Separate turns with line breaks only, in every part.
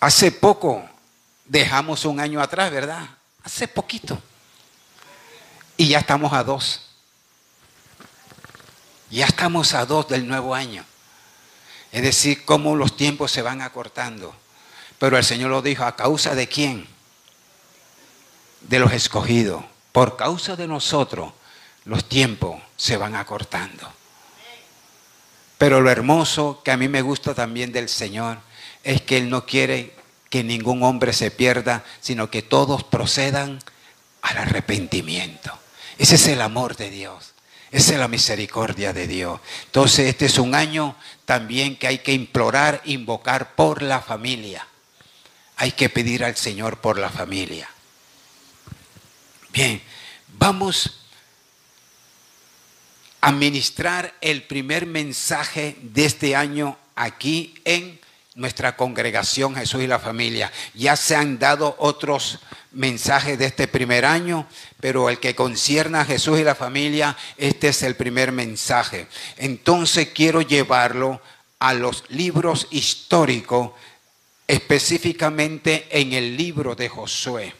Hace poco dejamos un año atrás, ¿verdad? Hace poquito. Y ya estamos a dos. Ya estamos a dos del nuevo año. Es decir, cómo los tiempos se van acortando. Pero el Señor lo dijo, ¿a causa de quién? De los escogidos. Por causa de nosotros, los tiempos se van acortando. Pero lo hermoso que a mí me gusta también del Señor es que Él no quiere que ningún hombre se pierda, sino que todos procedan al arrepentimiento. Ese es el amor de Dios. Esa es la misericordia de Dios. Entonces, este es un año también que hay que implorar, invocar por la familia. Hay que pedir al Señor por la familia. Bien, vamos a ministrar el primer mensaje de este año aquí en nuestra congregación Jesús y la familia. Ya se han dado otros mensajes de este primer año, pero el que concierne a Jesús y la familia, este es el primer mensaje. Entonces quiero llevarlo a los libros históricos, específicamente en el libro de Josué.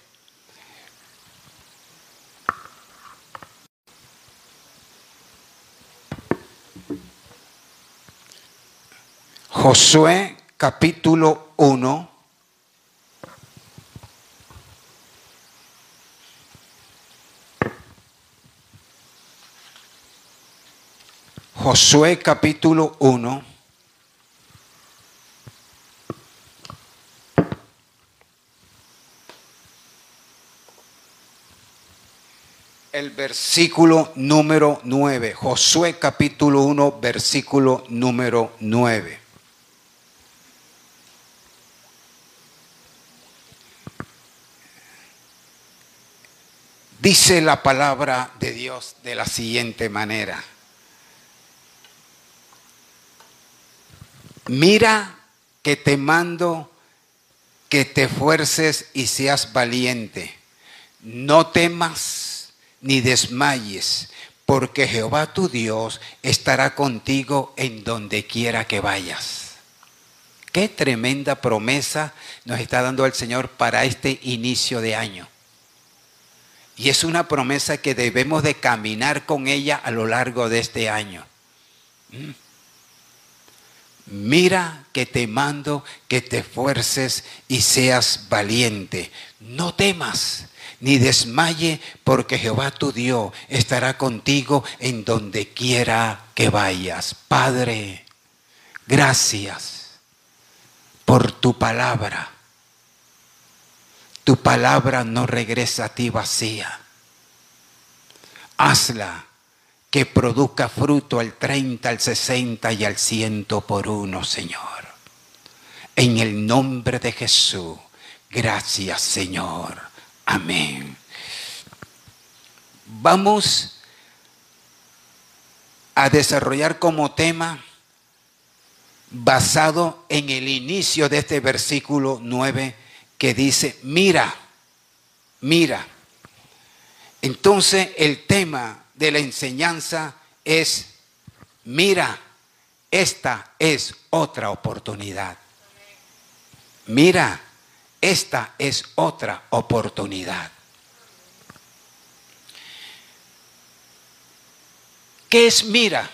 Josué capítulo 1. Josué capítulo 1. El versículo número 9. Josué capítulo 1, versículo número 9. Dice la palabra de Dios de la siguiente manera. Mira que te mando que te fuerces y seas valiente. No temas ni desmayes, porque Jehová tu Dios estará contigo en donde quiera que vayas. Qué tremenda promesa nos está dando el Señor para este inicio de año. Y es una promesa que debemos de caminar con ella a lo largo de este año. Mm. Mira que te mando que te esfuerces y seas valiente. No temas ni desmaye, porque Jehová tu Dios estará contigo en donde quiera que vayas. Padre, gracias por tu palabra. Tu palabra no regresa a ti vacía. Hazla que produzca fruto al 30, al 60 y al 100 por uno, Señor. En el nombre de Jesús. Gracias, Señor. Amén. Vamos a desarrollar como tema basado en el inicio de este versículo 9 que dice, mira, mira. Entonces el tema de la enseñanza es, mira, esta es otra oportunidad. Mira, esta es otra oportunidad. ¿Qué es mira?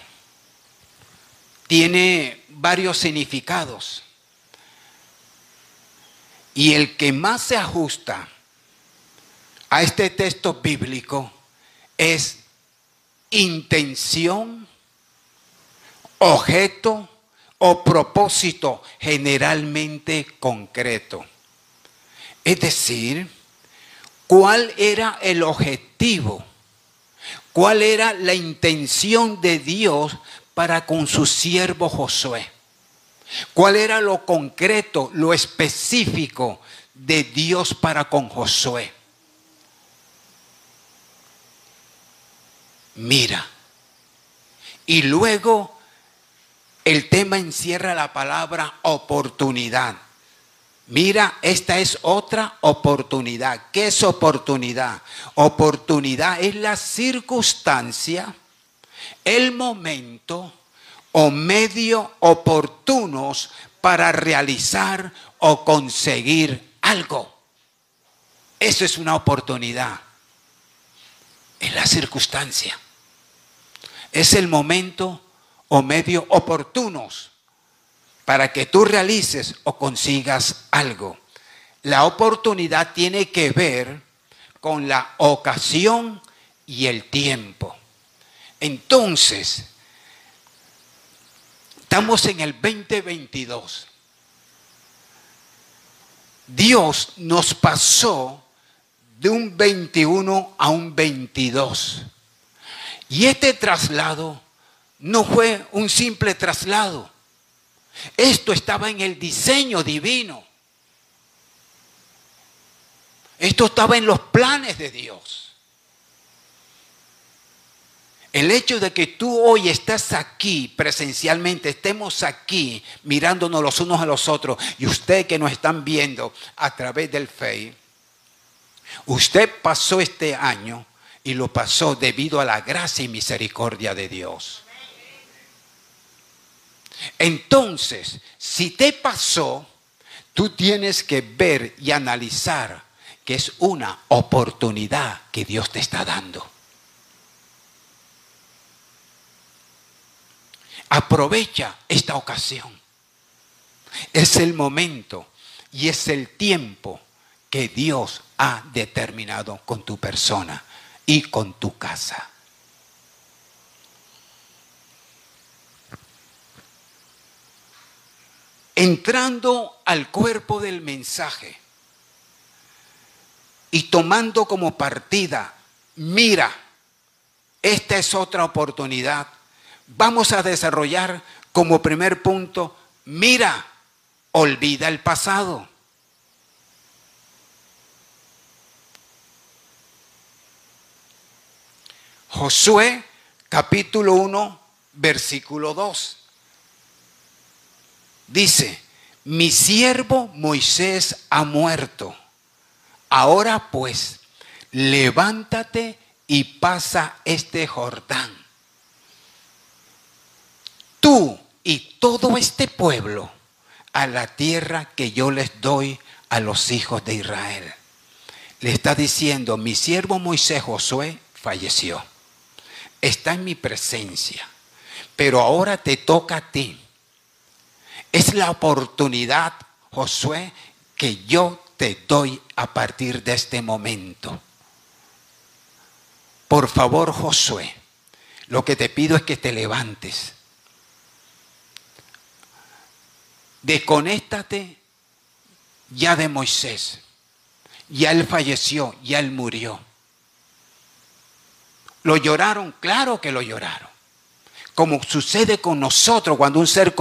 Tiene varios significados. Y el que más se ajusta a este texto bíblico es intención, objeto o propósito generalmente concreto. Es decir, cuál era el objetivo, cuál era la intención de Dios para con su siervo Josué. ¿Cuál era lo concreto, lo específico de Dios para con Josué? Mira. Y luego el tema encierra la palabra oportunidad. Mira, esta es otra oportunidad. ¿Qué es oportunidad? Oportunidad es la circunstancia, el momento, o medios oportunos para realizar o conseguir algo. Eso es una oportunidad. Es la circunstancia. Es el momento o medio oportunos para que tú realices o consigas algo. La oportunidad tiene que ver con la ocasión y el tiempo. Entonces, estamos en el 2022. Dios nos pasó de un 21 a un 22. Y este traslado no fue un simple traslado. Esto estaba en el diseño divino. Esto estaba en los planes de Dios. El hecho de que tú hoy estás aquí presencialmente, estemos aquí mirándonos los unos a los otros y usted que nos están viendo a través del Face, usted pasó este año y lo pasó debido a la gracia y misericordia de Dios. Entonces, si te pasó, tú tienes que ver y analizar que es una oportunidad que Dios te está dando. Aprovecha esta ocasión. Es el momento y es el tiempo que Dios ha determinado con tu persona y con tu casa. Entrando al cuerpo del mensaje y tomando como partida, mira, esta es otra oportunidad vamos a desarrollar como primer punto, mira, olvida el pasado. Josué capítulo 1, versículo 2. Dice, mi siervo Moisés ha muerto. Ahora pues, levántate y pasa este Jordán tú y todo este pueblo a la tierra que yo les doy a los hijos de Israel. Le está diciendo, mi siervo Moisés Josué falleció. Está en mi presencia. Pero ahora te toca a ti. Es la oportunidad, Josué, que yo te doy a partir de este momento. Por favor, Josué, lo que te pido es que te levantes desconéctate ya de Moisés. Ya él falleció, ya él murió. ¿Lo lloraron? Claro que lo lloraron. Como sucede con nosotros cuando un ser,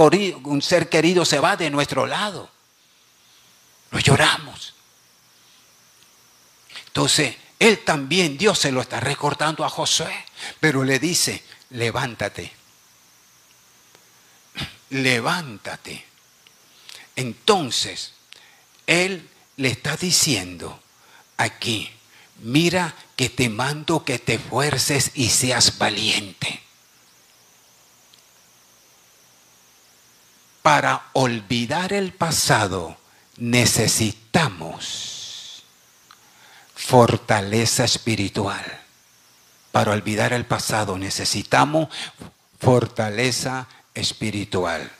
un ser querido se va de nuestro lado. Lo lloramos. Entonces, él también, Dios se lo está recordando a Josué, pero le dice, levántate. Levántate entonces, Él le está diciendo aquí, mira que te mando que te fuerces y seas valiente. Para olvidar el pasado necesitamos fortaleza espiritual. Para olvidar el pasado necesitamos fortaleza espiritual.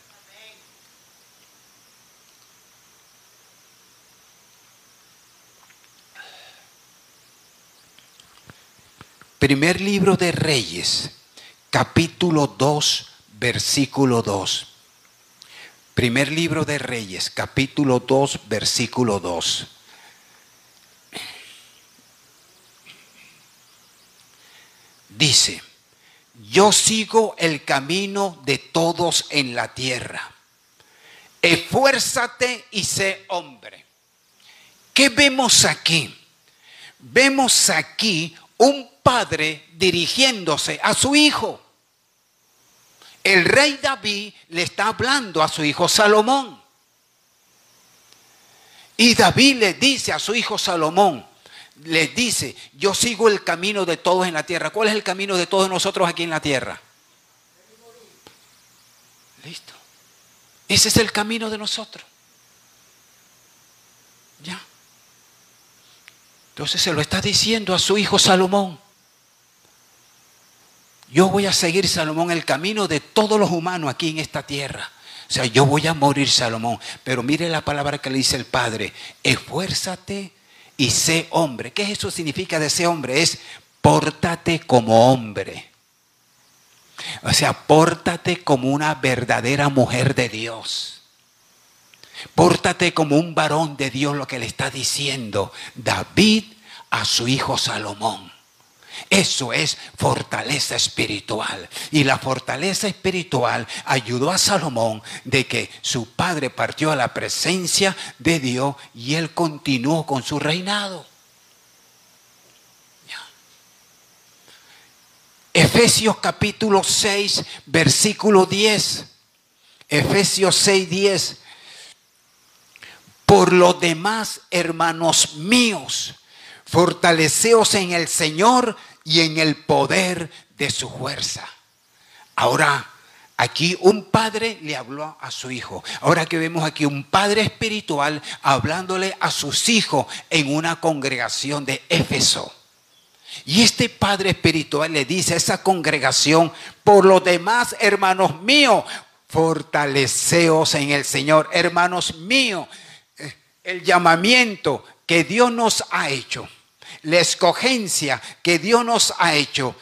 Primer libro de Reyes, capítulo 2, versículo 2. Primer libro de Reyes, capítulo 2, versículo 2. Dice, yo sigo el camino de todos en la tierra. Esfuérzate y sé hombre. ¿Qué vemos aquí? Vemos aquí un padre dirigiéndose a su hijo. El rey David le está hablando a su hijo Salomón. Y David le dice a su hijo Salomón, le dice, yo sigo el camino de todos en la tierra. ¿Cuál es el camino de todos nosotros aquí en la tierra? Listo. Ese es el camino de nosotros. Ya. Entonces se lo está diciendo a su hijo Salomón. Yo voy a seguir, Salomón, el camino de todos los humanos aquí en esta tierra. O sea, yo voy a morir, Salomón. Pero mire la palabra que le dice el Padre. Esfuérzate y sé hombre. ¿Qué eso significa de ser hombre? Es pórtate como hombre. O sea, pórtate como una verdadera mujer de Dios. Pórtate como un varón de Dios, lo que le está diciendo David a su hijo Salomón. Eso es fortaleza espiritual. Y la fortaleza espiritual ayudó a Salomón de que su padre partió a la presencia de Dios y él continuó con su reinado. Efesios capítulo 6, versículo 10. Efesios 6, 10. Por lo demás, hermanos míos, fortaleceos en el Señor y en el poder de su fuerza. Ahora, aquí un padre le habló a su hijo. Ahora que vemos aquí un padre espiritual hablándole a sus hijos en una congregación de Éfeso. Y este padre espiritual le dice a esa congregación, por lo demás, hermanos míos, fortaleceos en el Señor. Hermanos míos, el llamamiento que Dios nos ha hecho, la escogencia que Dios nos ha hecho,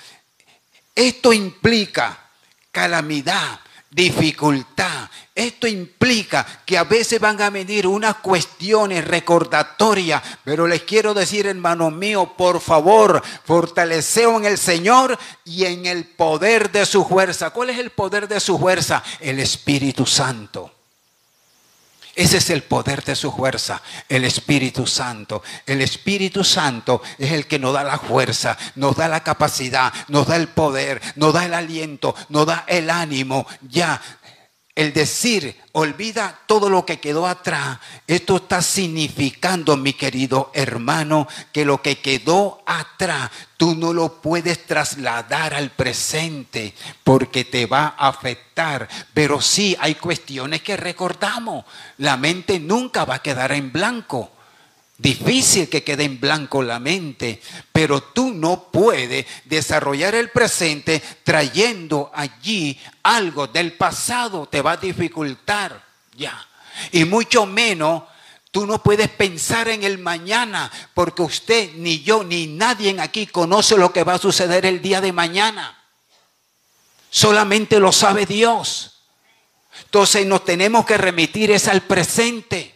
esto implica calamidad, dificultad. Esto implica que a veces van a venir unas cuestiones recordatorias, pero les quiero decir, hermanos míos, por favor, fortaleceo en el Señor y en el poder de su fuerza. ¿Cuál es el poder de su fuerza? El Espíritu Santo. Ese es el poder de su fuerza, el Espíritu Santo. El Espíritu Santo es el que nos da la fuerza, nos da la capacidad, nos da el poder, nos da el aliento, nos da el ánimo. Ya el decir, olvida todo lo que quedó atrás, esto está significando, mi querido hermano, que lo que quedó atrás tú no lo puedes trasladar al presente porque te va a afectar. Pero sí hay cuestiones que recordamos. La mente nunca va a quedar en blanco. Difícil que quede en blanco la mente, pero tú no puedes desarrollar el presente trayendo allí algo del pasado, te va a dificultar ya. Y mucho menos tú no puedes pensar en el mañana, porque usted, ni yo, ni nadie aquí conoce lo que va a suceder el día de mañana. Solamente lo sabe Dios. Entonces nos tenemos que remitir es al presente.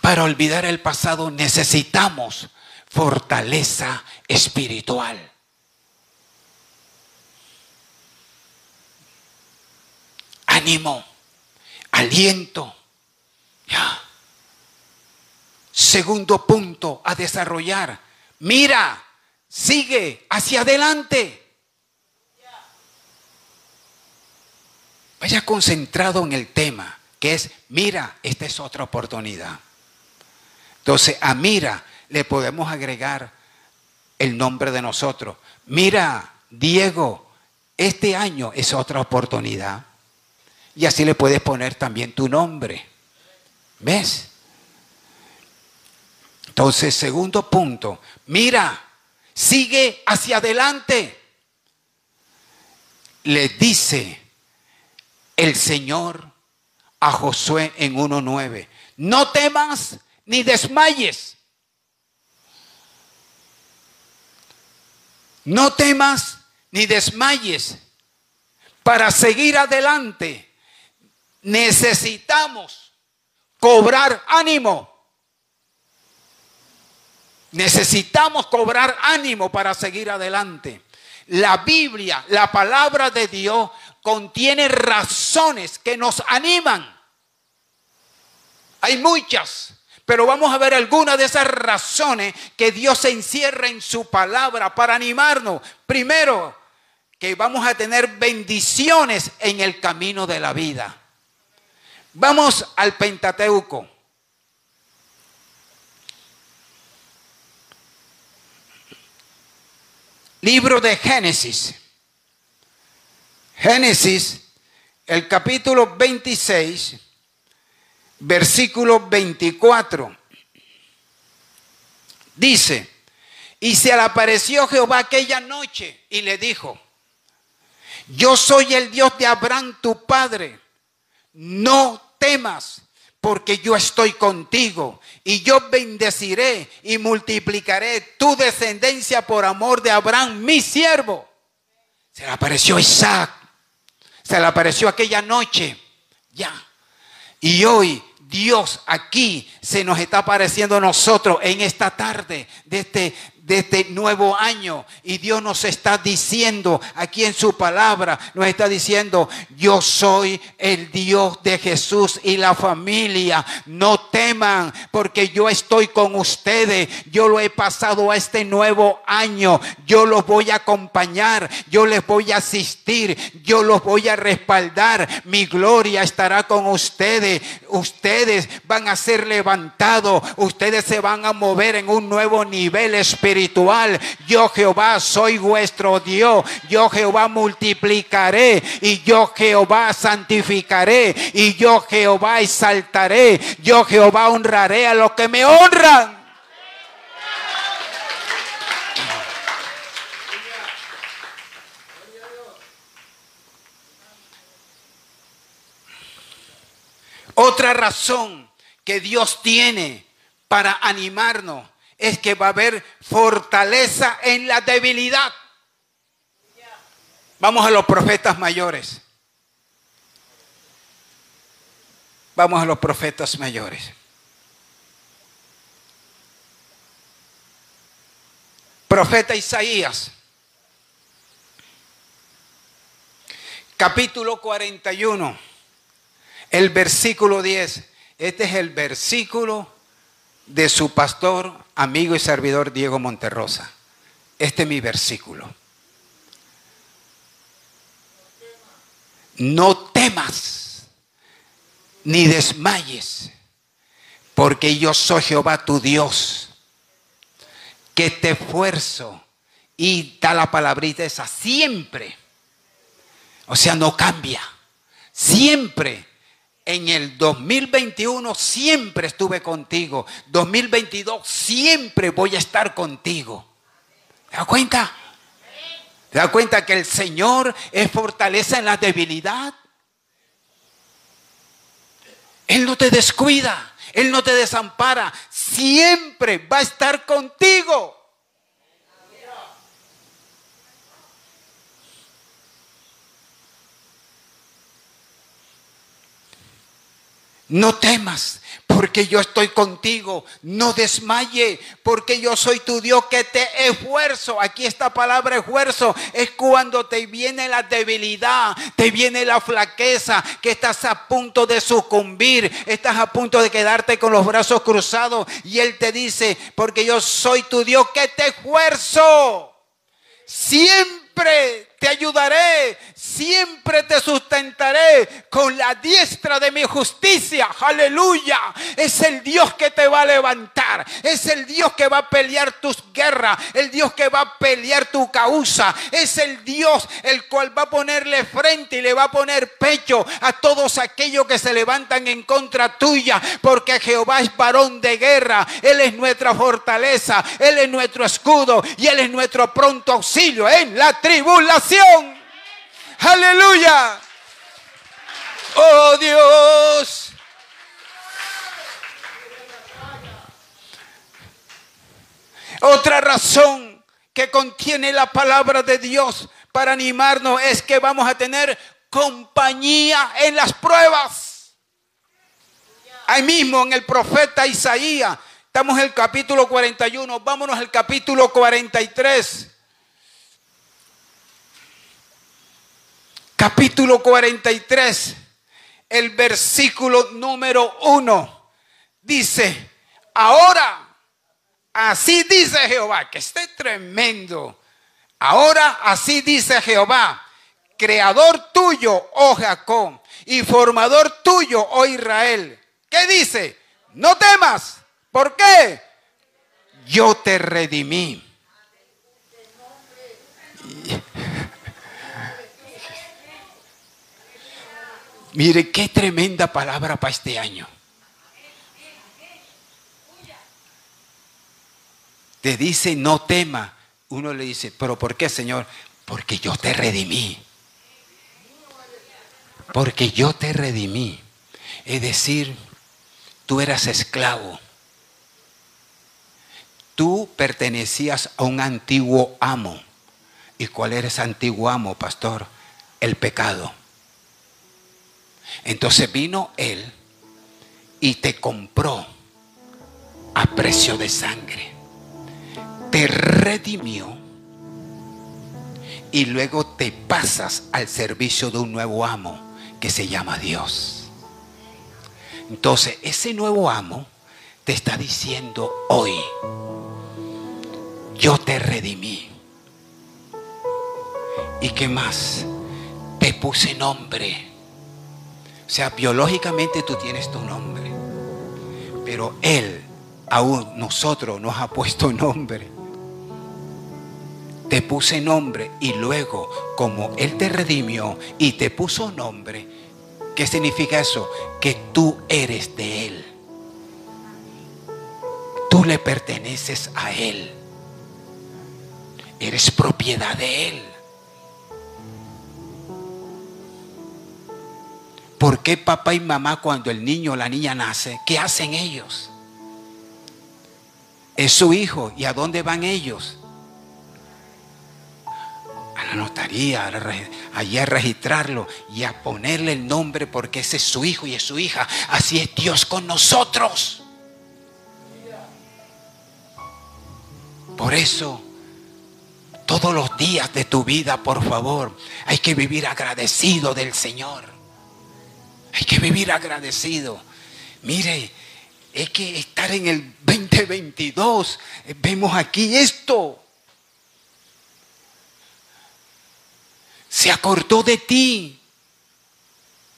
Para olvidar el pasado necesitamos fortaleza espiritual. Ánimo, aliento. Ya. Segundo punto a desarrollar. Mira, sigue hacia adelante. Vaya concentrado en el tema que es, mira, esta es otra oportunidad. Entonces, a mira le podemos agregar el nombre de nosotros. Mira, Diego, este año es otra oportunidad. Y así le puedes poner también tu nombre. ¿Ves? Entonces, segundo punto, mira, sigue hacia adelante. Le dice el Señor a Josué en 1.9. No temas ni desmayes. No temas ni desmayes. Para seguir adelante necesitamos cobrar ánimo. Necesitamos cobrar ánimo para seguir adelante. La Biblia, la palabra de Dios, contiene razones que nos animan. Hay muchas, pero vamos a ver algunas de esas razones que Dios se encierra en su palabra para animarnos. Primero, que vamos a tener bendiciones en el camino de la vida. Vamos al Pentateuco. Libro de Génesis. Génesis, el capítulo 26, versículo 24. Dice, y se le apareció Jehová aquella noche y le dijo, yo soy el Dios de Abraham tu padre, no temas, porque yo estoy contigo y yo bendeciré y multiplicaré tu descendencia por amor de Abraham, mi siervo. Se le apareció Isaac, se le apareció aquella noche, ya. Y hoy Dios aquí se nos está apareciendo a nosotros en esta tarde de este, de este nuevo año. Y Dios nos está diciendo aquí en su palabra, nos está diciendo, yo soy el Dios de Jesús y la familia. No teman porque yo estoy con ustedes. Yo lo he pasado a este nuevo año. Yo los voy a acompañar. Yo les voy a asistir. Yo los voy a respaldar. Mi gloria estará con ustedes. Ustedes van a ser levantados. Ustedes se van a mover en un nuevo nivel espiritual espiritual. Yo Jehová soy vuestro Dios. Yo Jehová multiplicaré y yo Jehová santificaré y yo Jehová exaltaré. Yo Jehová honraré a los que me honran. Otra razón que Dios tiene para animarnos es que va a haber fortaleza en la debilidad. Vamos a los profetas mayores. Vamos a los profetas mayores. Profeta Isaías, capítulo 41, el versículo 10. Este es el versículo de su pastor, amigo y servidor Diego Monterrosa. Este es mi versículo. No temas ni desmayes, porque yo soy Jehová tu Dios, que te esfuerzo y da la palabrita esa siempre. O sea, no cambia. Siempre en el 2021 siempre estuve contigo. 2022 siempre voy a estar contigo. ¿Te das cuenta? ¿Te das cuenta que el Señor es fortaleza en la debilidad? Él no te descuida, Él no te desampara, siempre va a estar contigo. No temas, porque yo estoy contigo. No desmaye, porque yo soy tu Dios que te esfuerzo. Aquí esta palabra esfuerzo es cuando te viene la debilidad, te viene la flaqueza, que estás a punto de sucumbir, estás a punto de quedarte con los brazos cruzados. Y Él te dice, porque yo soy tu Dios que te esfuerzo. Siempre te ayudaré, siempre te sustentaré con la diestra de mi justicia. Aleluya. Es el Dios que te va a levantar. Es el Dios que va a pelear tus guerras. El Dios que va a pelear tu causa. Es el Dios el cual va a ponerle frente y le va a poner pecho a todos aquellos que se levantan en contra tuya. Porque Jehová es varón de guerra. Él es nuestra fortaleza. Él es nuestro escudo. Y Él es nuestro pronto auxilio en la tribulación. Aleluya. Oh Dios. Otra razón que contiene la palabra de Dios para animarnos es que vamos a tener compañía en las pruebas. Ahí mismo en el profeta Isaías, estamos en el capítulo 41, vámonos al capítulo 43. Capítulo 43, el versículo número 1, dice, ahora, así dice Jehová, que esté tremendo, ahora así dice Jehová, creador tuyo, oh Jacob, y formador tuyo, oh Israel. ¿Qué dice? No temas. ¿Por qué? Yo te redimí. Mire, qué tremenda palabra para este año. Te dice, no tema. Uno le dice, pero ¿por qué, Señor? Porque yo te redimí. Porque yo te redimí. Es decir, tú eras esclavo. Tú pertenecías a un antiguo amo. ¿Y cuál era ese antiguo amo, pastor? El pecado. Entonces vino Él y te compró a precio de sangre. Te redimió y luego te pasas al servicio de un nuevo amo que se llama Dios. Entonces ese nuevo amo te está diciendo hoy, yo te redimí. ¿Y qué más? Te puse nombre. O sea, biológicamente tú tienes tu nombre. Pero Él, aún nosotros, nos ha puesto nombre. Te puse nombre y luego, como Él te redimió y te puso nombre, ¿qué significa eso? Que tú eres de Él. Tú le perteneces a Él. Eres propiedad de Él. ¿Por qué papá y mamá cuando el niño o la niña nace, qué hacen ellos? Es su hijo. ¿Y a dónde van ellos? A la notaría, allí a registrarlo y a ponerle el nombre porque ese es su hijo y es su hija. Así es Dios con nosotros. Por eso, todos los días de tu vida, por favor, hay que vivir agradecido del Señor. Hay que vivir agradecido. Mire, es que estar en el 2022, vemos aquí esto. Se acortó de ti.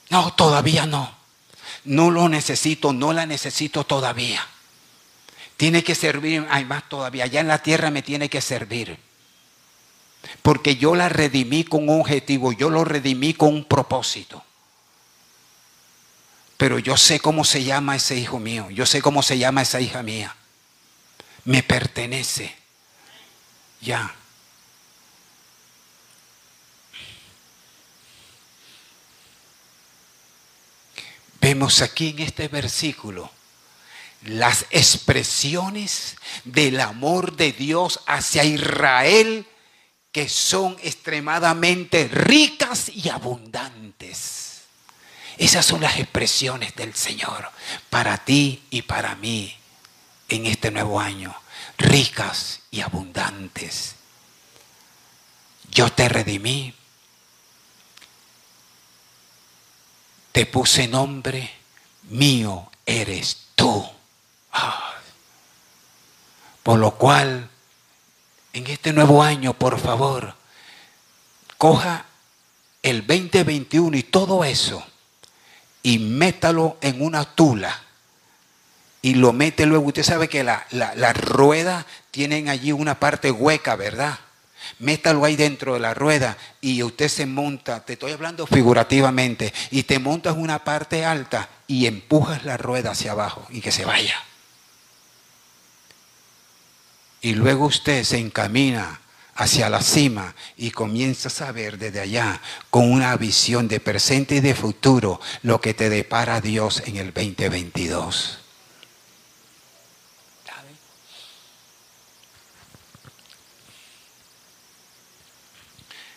No, todavía no. No lo necesito, no la necesito todavía. Tiene que servir, hay más todavía. Allá en la tierra me tiene que servir. Porque yo la redimí con un objetivo, yo lo redimí con un propósito. Pero yo sé cómo se llama ese hijo mío. Yo sé cómo se llama esa hija mía. Me pertenece. Ya. Vemos aquí en este versículo las expresiones del amor de Dios hacia Israel que son extremadamente ricas y abundantes. Esas son las expresiones del Señor para ti y para mí en este nuevo año, ricas y abundantes. Yo te redimí, te puse nombre, mío eres tú. Ah. Por lo cual, en este nuevo año, por favor, coja el 2021 y todo eso y métalo en una tula y lo mete luego. Usted sabe que las la, ruedas tienen allí una parte hueca, ¿verdad? Métalo ahí dentro de la rueda y usted se monta, te estoy hablando figurativamente, y te montas una parte alta y empujas la rueda hacia abajo y que se vaya. Y luego usted se encamina hacia la cima y comienzas a ver desde allá con una visión de presente y de futuro lo que te depara Dios en el 2022.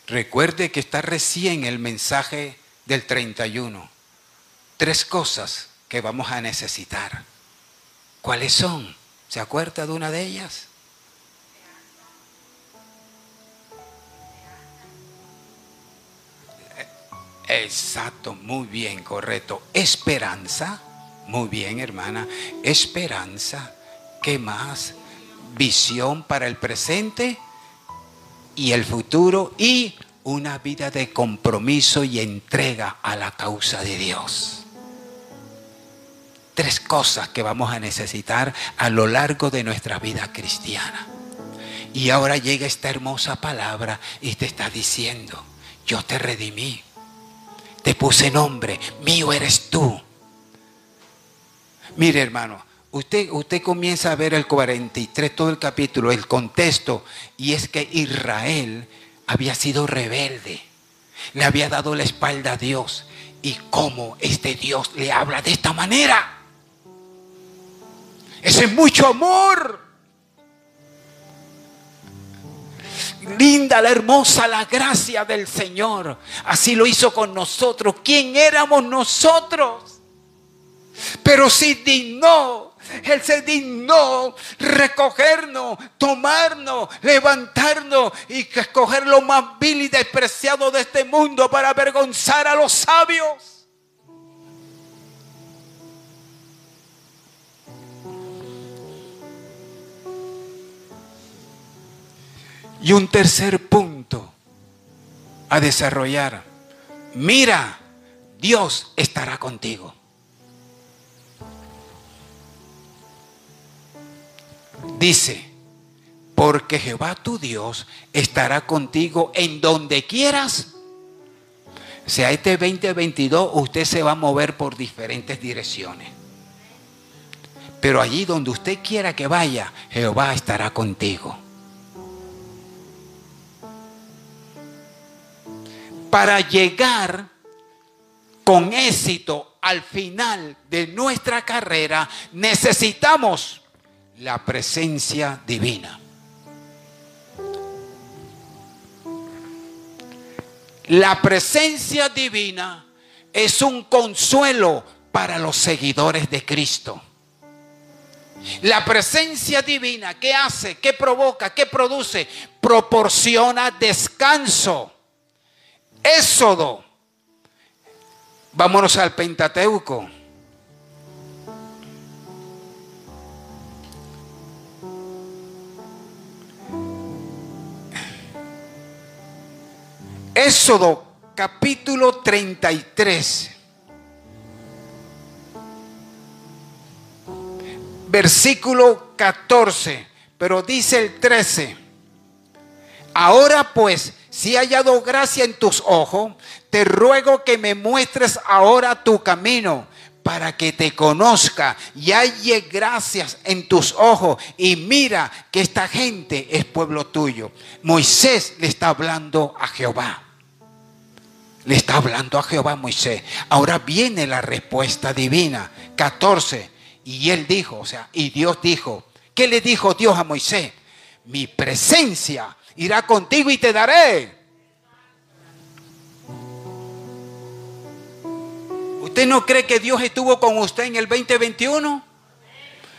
Recuerde que está recién el mensaje del 31. Tres cosas que vamos a necesitar. ¿Cuáles son? ¿Se acuerda de una de ellas? Exacto, muy bien, correcto. Esperanza, muy bien, hermana. Esperanza, ¿qué más? Visión para el presente y el futuro y una vida de compromiso y entrega a la causa de Dios. Tres cosas que vamos a necesitar a lo largo de nuestra vida cristiana. Y ahora llega esta hermosa palabra y te está diciendo, yo te redimí te puse nombre, mío eres tú. Mire hermano, usted, usted comienza a ver el 43, todo el capítulo, el contexto, y es que Israel había sido rebelde, le había dado la espalda a Dios. ¿Y cómo este Dios le habla de esta manera? Ese es mucho amor. Linda, la hermosa, la gracia del Señor. Así lo hizo con nosotros. ¿Quién éramos nosotros? Pero si dignó, Él se dignó recogernos, tomarnos, levantarnos y escoger lo más vil y despreciado de este mundo para avergonzar a los sabios. Y un tercer punto a desarrollar. Mira, Dios estará contigo. Dice, porque Jehová tu Dios estará contigo en donde quieras. Sea, este 2022 usted se va a mover por diferentes direcciones. Pero allí donde usted quiera que vaya, Jehová estará contigo. Para llegar con éxito al final de nuestra carrera, necesitamos la presencia divina. La presencia divina es un consuelo para los seguidores de Cristo. La presencia divina, ¿qué hace? ¿Qué provoca? ¿Qué produce? Proporciona descanso Éxodo. Vámonos al Pentateuco. Éxodo capítulo 33. Versículo 14. Pero dice el 13. Ahora pues, si he hallado gracia en tus ojos, te ruego que me muestres ahora tu camino para que te conozca y halle gracias en tus ojos y mira que esta gente es pueblo tuyo. Moisés le está hablando a Jehová. Le está hablando a Jehová Moisés. Ahora viene la respuesta divina. 14. Y él dijo, o sea, y Dios dijo, ¿qué le dijo Dios a Moisés? Mi presencia irá contigo y te daré. ¿Usted no cree que Dios estuvo con usted en el 2021?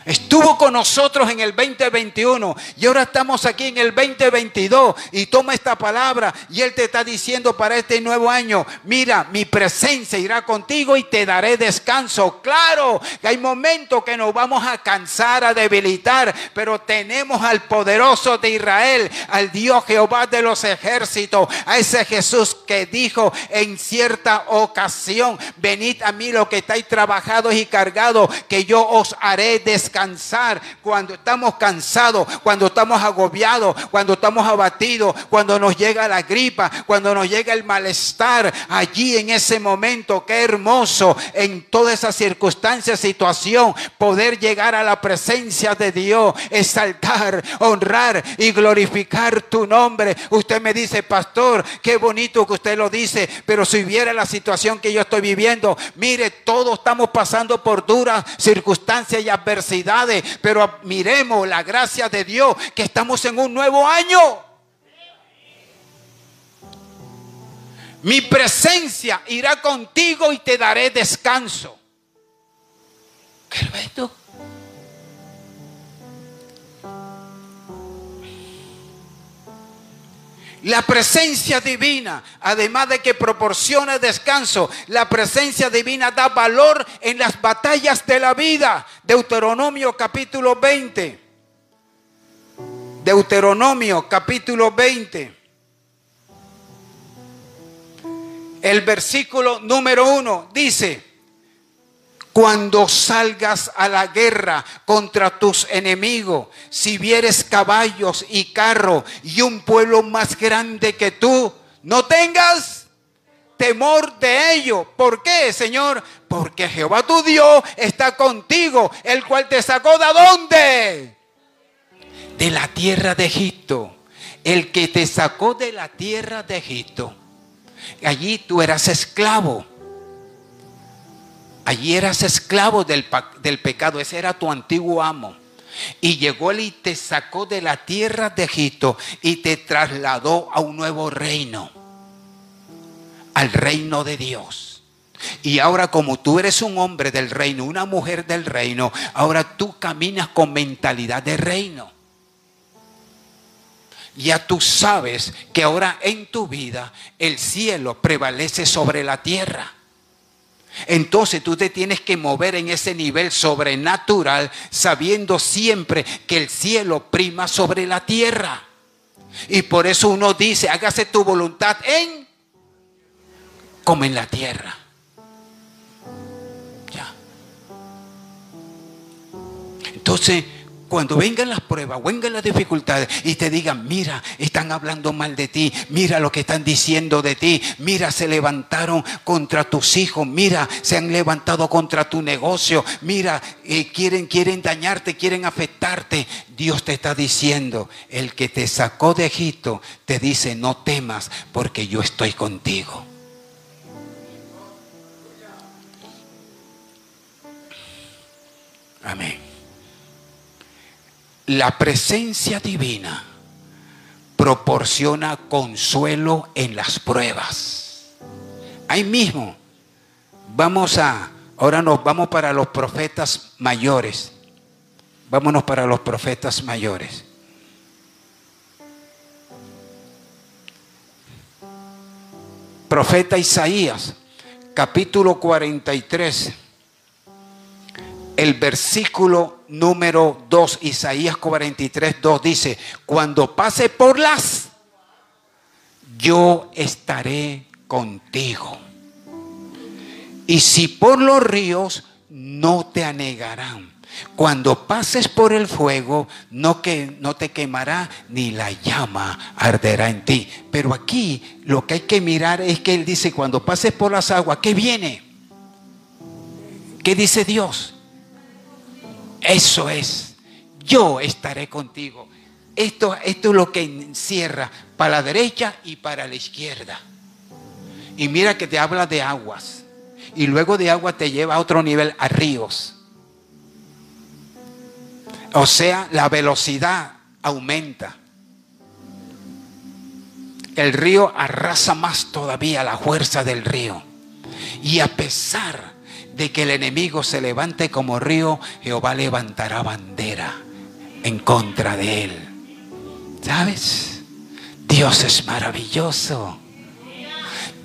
Estuvo con nosotros en el 2021 y ahora estamos aquí en el 2022 y toma esta palabra y Él te está diciendo para este nuevo año, mira, mi presencia irá contigo y te daré descanso. Claro que hay momentos que nos vamos a cansar, a debilitar, pero tenemos al poderoso de Israel, al Dios Jehová de los ejércitos, a ese Jesús que dijo en cierta ocasión, venid a mí los que estáis trabajados y cargados, que yo os haré descansar descansar cuando estamos cansados, cuando estamos agobiados, cuando estamos abatidos, cuando nos llega la gripa, cuando nos llega el malestar. Allí en ese momento, qué hermoso en toda esa circunstancia, situación, poder llegar a la presencia de Dios, exaltar, honrar y glorificar tu nombre. Usted me dice, pastor, qué bonito que usted lo dice, pero si viera la situación que yo estoy viviendo, mire, todos estamos pasando por duras circunstancias y adversidades pero miremos la gracia de Dios que estamos en un nuevo año. Mi presencia irá contigo y te daré descanso. ¿Qué? La presencia divina, además de que proporciona descanso, la presencia divina da valor en las batallas de la vida. Deuteronomio capítulo 20. Deuteronomio capítulo 20. El versículo número 1 dice, cuando salgas a la guerra contra tus enemigos, si vieres caballos y carro y un pueblo más grande que tú, no tengas temor de ello. ¿Por qué, Señor? Porque Jehová tu Dios está contigo, el cual te sacó de dónde? De la tierra de Egipto. El que te sacó de la tierra de Egipto. Allí tú eras esclavo. Allí eras esclavo del, del pecado. Ese era tu antiguo amo. Y llegó él y te sacó de la tierra de Egipto y te trasladó a un nuevo reino, al reino de Dios. Y ahora como tú eres un hombre del reino, una mujer del reino, ahora tú caminas con mentalidad de reino. Ya tú sabes que ahora en tu vida el cielo prevalece sobre la tierra. Entonces tú te tienes que mover en ese nivel sobrenatural sabiendo siempre que el cielo prima sobre la tierra. Y por eso uno dice, hágase tu voluntad en como en la tierra. Ya. Entonces, cuando vengan las pruebas, vengan las dificultades y te digan, mira, están hablando mal de ti, mira lo que están diciendo de ti, mira, se levantaron contra tus hijos, mira, se han levantado contra tu negocio, mira, eh, quieren, quieren dañarte, quieren afectarte. Dios te está diciendo, el que te sacó de Egipto te dice, no temas porque yo estoy contigo. Amén la presencia divina proporciona consuelo en las pruebas. Ahí mismo, vamos a, ahora nos vamos para los profetas mayores. Vámonos para los profetas mayores. Profeta Isaías, capítulo 43 el versículo número 2, Isaías 43, 2 dice, cuando pase por las, yo estaré contigo. Y si por los ríos, no te anegarán. Cuando pases por el fuego, no, que, no te quemará ni la llama arderá en ti. Pero aquí lo que hay que mirar es que Él dice, cuando pases por las aguas, ¿qué viene? ¿Qué dice Dios? Eso es. Yo estaré contigo. Esto, esto es lo que encierra para la derecha y para la izquierda. Y mira que te habla de aguas. Y luego de agua te lleva a otro nivel, a ríos. O sea, la velocidad aumenta. El río arrasa más todavía la fuerza del río. Y a pesar de que el enemigo se levante como río, Jehová levantará bandera en contra de él. ¿Sabes? Dios es maravilloso.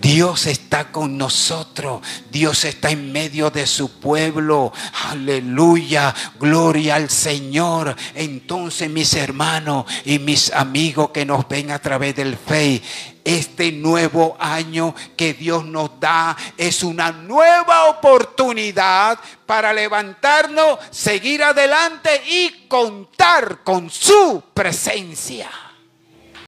Dios está con nosotros. Dios está en medio de su pueblo. Aleluya. Gloria al Señor. Entonces mis hermanos y mis amigos que nos ven a través del fe, este nuevo año que Dios nos da es una nueva oportunidad para levantarnos, seguir adelante y contar con su presencia.